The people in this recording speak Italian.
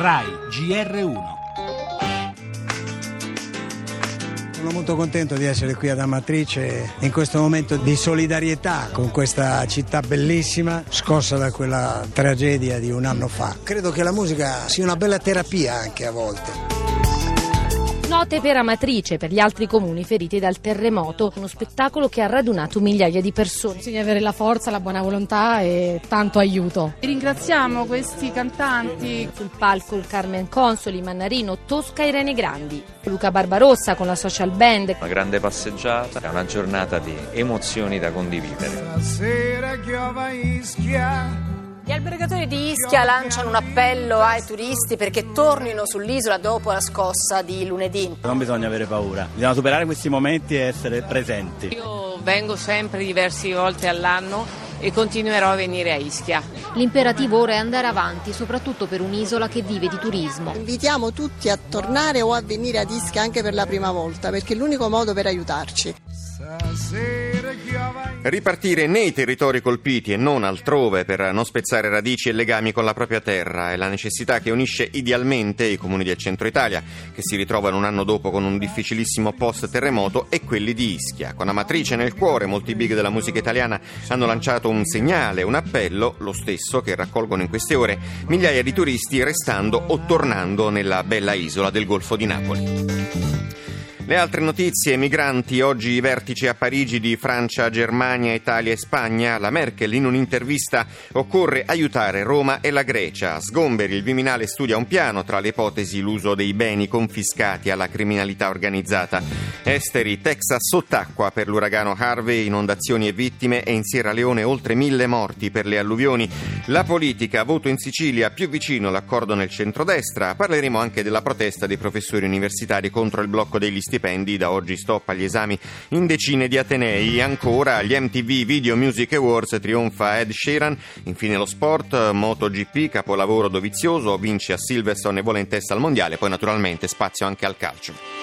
RAI GR1. Sono molto contento di essere qui ad Amatrice in questo momento di solidarietà con questa città bellissima scossa da quella tragedia di un anno fa. Credo che la musica sia una bella terapia anche a volte. Note per Amatrice, per gli altri comuni feriti dal terremoto, uno spettacolo che ha radunato migliaia di persone. Bisogna avere la forza, la buona volontà e tanto aiuto. Ringraziamo questi cantanti. Sul palco il Carmen Consoli, Mannarino, Tosca e Rene Grandi. Luca Barbarossa con la social band. Una grande passeggiata, una giornata di emozioni da condividere. Sera chiova Ischia gli albergatori di Ischia lanciano un appello ai turisti perché tornino sull'isola dopo la scossa di lunedì. Non bisogna avere paura, bisogna superare questi momenti e essere presenti. Io vengo sempre diverse volte all'anno e continuerò a venire a Ischia. L'imperativo ora è andare avanti, soprattutto per un'isola che vive di turismo. Invitiamo tutti a tornare o a venire ad Ischia anche per la prima volta, perché è l'unico modo per aiutarci. Ripartire nei territori colpiti e non altrove per non spezzare radici e legami con la propria terra è la necessità che unisce idealmente i comuni del centro Italia, che si ritrovano un anno dopo con un difficilissimo post-terremoto, e quelli di Ischia. Con Amatrice nel cuore, molti big della musica italiana hanno lanciato un segnale, un appello, lo stesso che raccolgono in queste ore migliaia di turisti restando o tornando nella bella isola del Golfo di Napoli. Le altre notizie, migranti, oggi i vertici a Parigi di Francia, Germania, Italia e Spagna. La Merkel in un'intervista occorre aiutare Roma e la Grecia. Sgomberi, il Viminale studia un piano tra le ipotesi l'uso dei beni confiscati alla criminalità organizzata. Esteri, Texas sott'acqua per l'uragano Harvey, inondazioni e vittime e in Sierra Leone oltre mille morti per le alluvioni. La politica, voto in Sicilia più vicino all'accordo nel centrodestra. Parleremo anche della protesta dei professori universitari contro il blocco degli stipendi stipendi, da oggi stop agli esami in decine di Atenei. Ancora agli MTV Video Music Awards trionfa Ed Sheeran. Infine lo sport, MotoGP, capolavoro dovizioso, vince a Silverstone e vola in testa al mondiale. Poi naturalmente spazio anche al calcio.